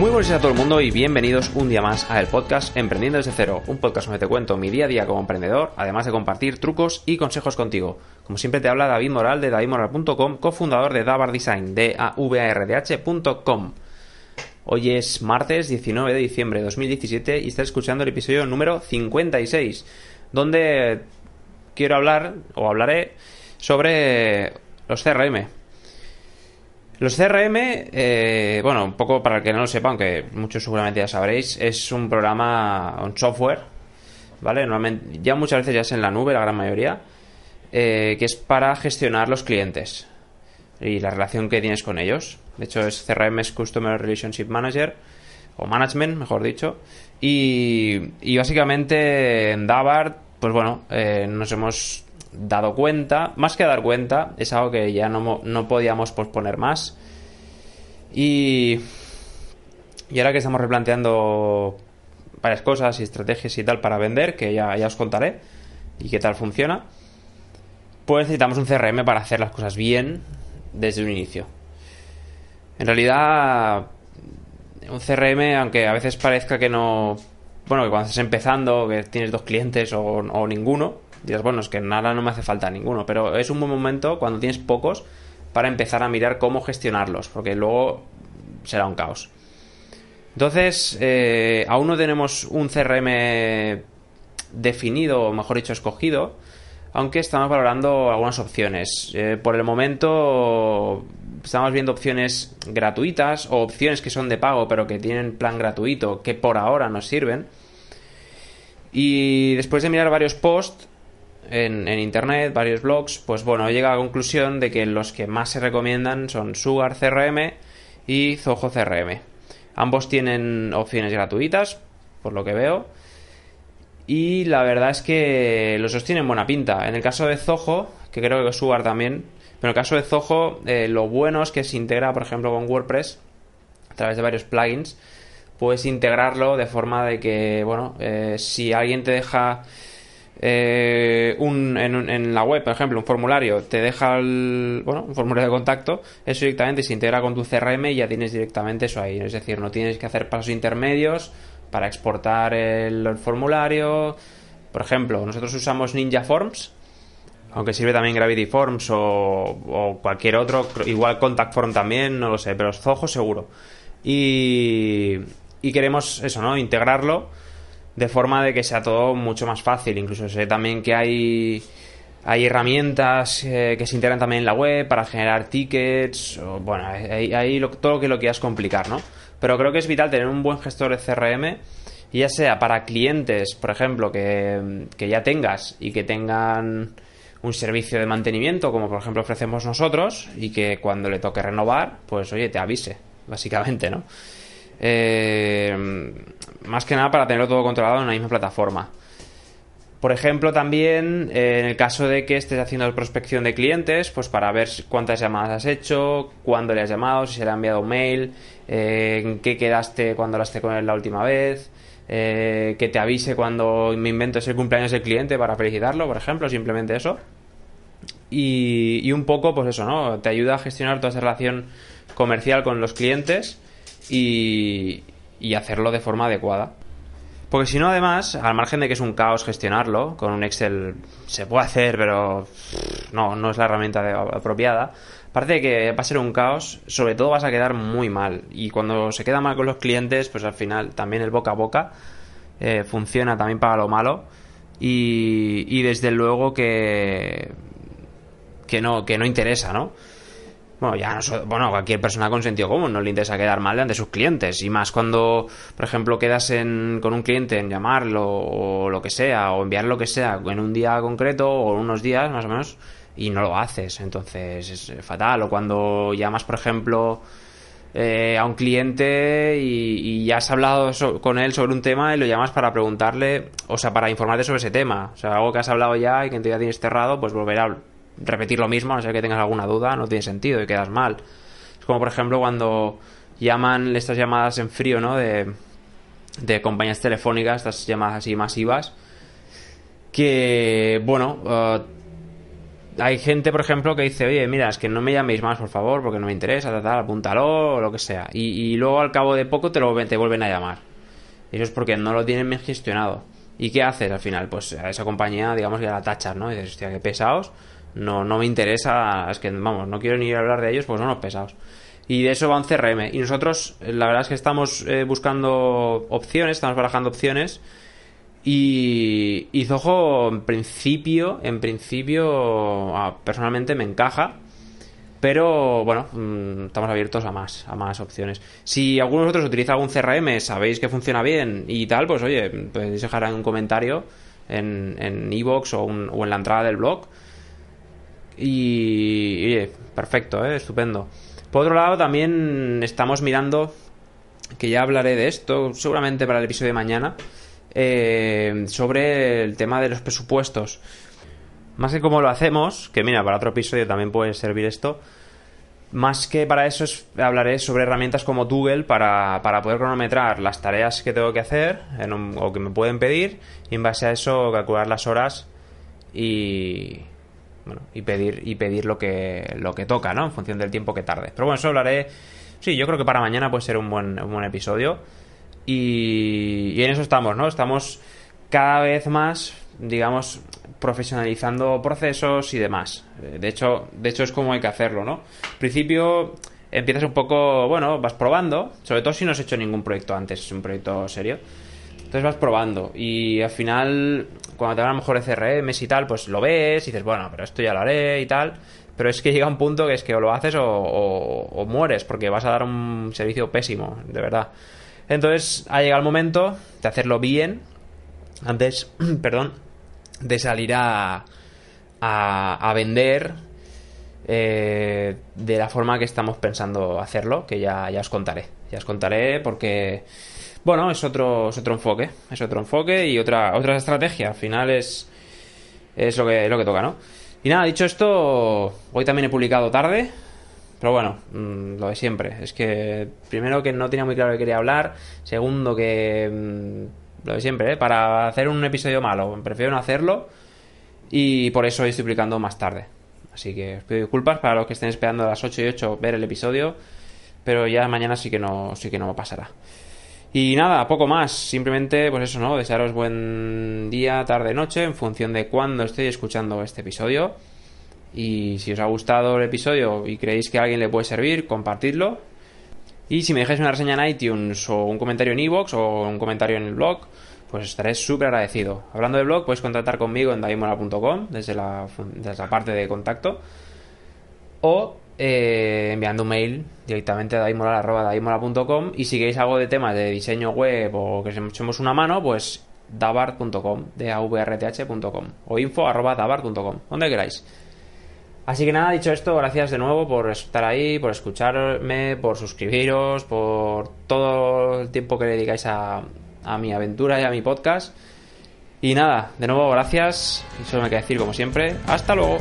Muy buenos días a todo el mundo y bienvenidos un día más a el podcast Emprendiendo desde cero, un podcast donde te cuento mi día a día como emprendedor, además de compartir trucos y consejos contigo. Como siempre te habla David Moral de davidmoral.com, cofundador de Davar Design, de. Hoy es martes 19 de diciembre de 2017 y estás escuchando el episodio número 56, donde quiero hablar o hablaré sobre los CRM. Los CRM, eh, bueno, un poco para el que no lo sepa, aunque muchos seguramente ya sabréis, es un programa, un software, ¿vale? Normalmente, ya muchas veces ya es en la nube, la gran mayoría, eh, que es para gestionar los clientes y la relación que tienes con ellos. De hecho, es CRM, es Customer Relationship Manager, o Management, mejor dicho. Y, básicamente en Davart, pues bueno, eh, nos hemos dado cuenta, más que dar cuenta, es algo que ya no, no podíamos posponer más. Y, y ahora que estamos replanteando varias cosas y estrategias y tal para vender, que ya, ya os contaré y qué tal funciona, pues necesitamos un CRM para hacer las cosas bien desde un inicio. En realidad, un CRM, aunque a veces parezca que no... Bueno, que cuando estás empezando, que tienes dos clientes o, o ninguno, dirás, bueno, es que nada no me hace falta ninguno, pero es un buen momento cuando tienes pocos para empezar a mirar cómo gestionarlos, porque luego será un caos. Entonces, eh, aún no tenemos un CRM definido, o mejor dicho, escogido, aunque estamos valorando algunas opciones. Eh, por el momento estamos viendo opciones gratuitas o opciones que son de pago pero que tienen plan gratuito que por ahora nos sirven. Y después de mirar varios posts en, internet, varios blogs, pues bueno, he llegado a la conclusión de que los que más se recomiendan son Sugar CRM y Zoho CRM. Ambos tienen opciones gratuitas, por lo que veo. Y la verdad es que los dos tienen buena pinta. En el caso de Zoho, que creo que Sugar también, pero en el caso de Zoho, eh, lo bueno es que se integra, por ejemplo, con WordPress a través de varios plugins. Puedes integrarlo de forma de que, bueno, eh, si alguien te deja eh, un, en, la web, por ejemplo, un formulario, te deja el, bueno, un formulario de contacto, eso directamente se integra con tu CRM y ya tienes directamente eso ahí. Es decir, no tienes que hacer pasos intermedios para exportar el, el formulario. Por ejemplo, nosotros usamos Ninja Forms, aunque sirve también Gravity Forms o, o, cualquier otro, igual Contact Form también, no lo sé, pero Zoho seguro. Y, y queremos eso, ¿no? Integrarlo de forma de que sea todo mucho más fácil. Incluso sé también que hay, hay herramientas eh, que se integran también en la web para generar tickets, o, bueno, hay, hay lo, todo lo que lo quieras complicar, ¿no? Pero creo que es vital tener un buen gestor de CRM, ya sea para clientes, por ejemplo, que, que ya tengas y que tengan un servicio de mantenimiento, como por ejemplo ofrecemos nosotros, y que cuando le toque renovar, pues oye, te avise, básicamente, ¿no? Eh, más que nada para tenerlo todo controlado en una misma plataforma. Por ejemplo, también eh, en el caso de que estés haciendo prospección de clientes, pues para ver cuántas llamadas has hecho, cuándo le has llamado, si se le ha enviado un mail, eh, en qué quedaste cuando hablaste con él la última vez, eh, que te avise cuando me invento ese cumpleaños del cliente para felicitarlo, por ejemplo, simplemente eso. Y, y un poco, pues eso, ¿no? Te ayuda a gestionar toda esa relación comercial con los clientes y, y hacerlo de forma adecuada. Porque si no, además, al margen de que es un caos gestionarlo, con un Excel se puede hacer, pero no, no es la herramienta apropiada. Aparte de que va a ser un caos, sobre todo vas a quedar muy mal. Y cuando se queda mal con los clientes, pues al final también el boca a boca eh, funciona también para lo malo. Y, y desde luego que, que, no, que no interesa, ¿no? Bueno, ya no bueno, cualquier persona con sentido común no le interesa quedar mal ante sus clientes. Y más cuando, por ejemplo, quedas en, con un cliente en llamarlo o lo que sea, o enviar lo que sea en un día concreto o unos días más o menos, y no lo haces. Entonces es fatal. O cuando llamas, por ejemplo, eh, a un cliente y, ya has hablado so con él sobre un tema y lo llamas para preguntarle, o sea, para informarte sobre ese tema. O sea, algo que has hablado ya y que ya tienes cerrado, pues volver a repetir lo mismo, a no ser que tengas alguna duda, no tiene sentido y quedas mal. Es como, por ejemplo, cuando llaman estas llamadas en frío, ¿no? De, de compañías telefónicas, estas llamadas así masivas, que, bueno, uh, hay gente, por ejemplo, que dice, oye, mira, es que no me llaméis más, por favor, porque no me interesa, tal, tal, apúntalo, o lo que sea. Y, luego al cabo de poco te, lo, te vuelven a llamar. Eso es porque no lo tienen bien gestionado. ¿Y qué haces al final? Pues a esa compañía, digamos, ya la tachas, ¿no? Y dices, hostia, qué pesados. No, no me interesa, es que, vamos, no quiero ni hablar de ellos, pues son los pesados. Y de eso va un CRM. Y nosotros, la verdad es que estamos eh, buscando opciones, estamos barajando opciones y, y en principio, en principio, ah, personalmente me encaja. Pero bueno, mm, estamos abiertos a más, a más opciones. Si alguno de vosotros utiliza algún CRM, sabéis que funciona bien y tal, pues oye, podéis dejar un comentario en en iVoox o, o, en la entrada del blog. Y, oye, perfecto, ¿eh? estupendo. Por otro lado, también estamos mirando, que ya hablaré de esto, seguramente para el episodio de mañana, eh, sobre el tema de los presupuestos. Más que cómo lo hacemos, que mira, para otro episodio también puede servir esto. Más que para eso hablaré sobre herramientas como Google para, poder cronometrar las tareas que tengo que hacer o que me pueden pedir y en base a eso calcular las horas y, bueno, y pedir y pedir lo que lo que toca, ¿no? En función del tiempo que tarde. Pero bueno, eso hablaré. Sí, yo creo que para mañana puede ser un buen, un buen episodio. Y, en eso estamos, ¿no? Estamos cada vez más, digamos, profesionalizando procesos y demás. Eh, de hecho, de hecho es como hay que hacerlo, ¿no? Al principio empiezas un poco, bueno, vas probando, sobre todo si no has hecho ningún proyecto antes, es un proyecto serio. Entonces vas probando y al final, cuando te van a lo mejor de CRM y tal, pues lo ves y dices, bueno, pero esto ya lo haré y tal. Pero es que llega un punto que es que o lo haces o mueres porque vas a dar un servicio pésimo, de verdad. Entonces ha llegado el momento de hacerlo bien antes, perdón, de salir a, a, vender eh, de la forma que estamos pensando hacerlo, que ya, ya os contaré. Ya os contaré porque, bueno, es otro, es otro enfoque, es otro enfoque y otra, otra estrategia. Al final es, es lo, que, lo que toca, ¿no? Y nada, dicho esto, hoy también he publicado tarde, pero bueno, mm, lo de siempre. Es que primero que no tenía muy claro que quería hablar. Segundo que... Mm, lo de siempre, ¿eh? Para hacer un episodio malo, prefiero no hacerlo. Y por eso estoy publicando más tarde. Así que os pido disculpas para los que estén esperando a las 8 y 8 ver el episodio. Pero ya mañana sí que no, sí que no pasará. Y nada, poco más. Simplemente, pues eso, ¿no? Desearos buen día, tarde, noche, en función de cuándo estoy escuchando este episodio. Y si os ha gustado el episodio y creéis que a alguien le puede servir, compartidlo. Y si me dejáis una reseña en iTunes o un comentario en iVoox o un comentario en el blog, pues estaré súper agradecido. Hablando de blog, puedes contactar conmigo en daimola.com desde la, desde la parte de contacto o eh, enviando un mail directamente a daimola.com y si queréis algo de temas de diseño web o que echemos una mano, pues davart.com, davrth.com o info.davart.com, donde queráis. Así que nada, dicho esto, gracias de nuevo por estar ahí, por escucharme, por suscribiros, por todo el tiempo que dedicáis a, a mi aventura y a mi podcast. Y nada, de nuevo gracias. Solo me queda decir como siempre, hasta luego.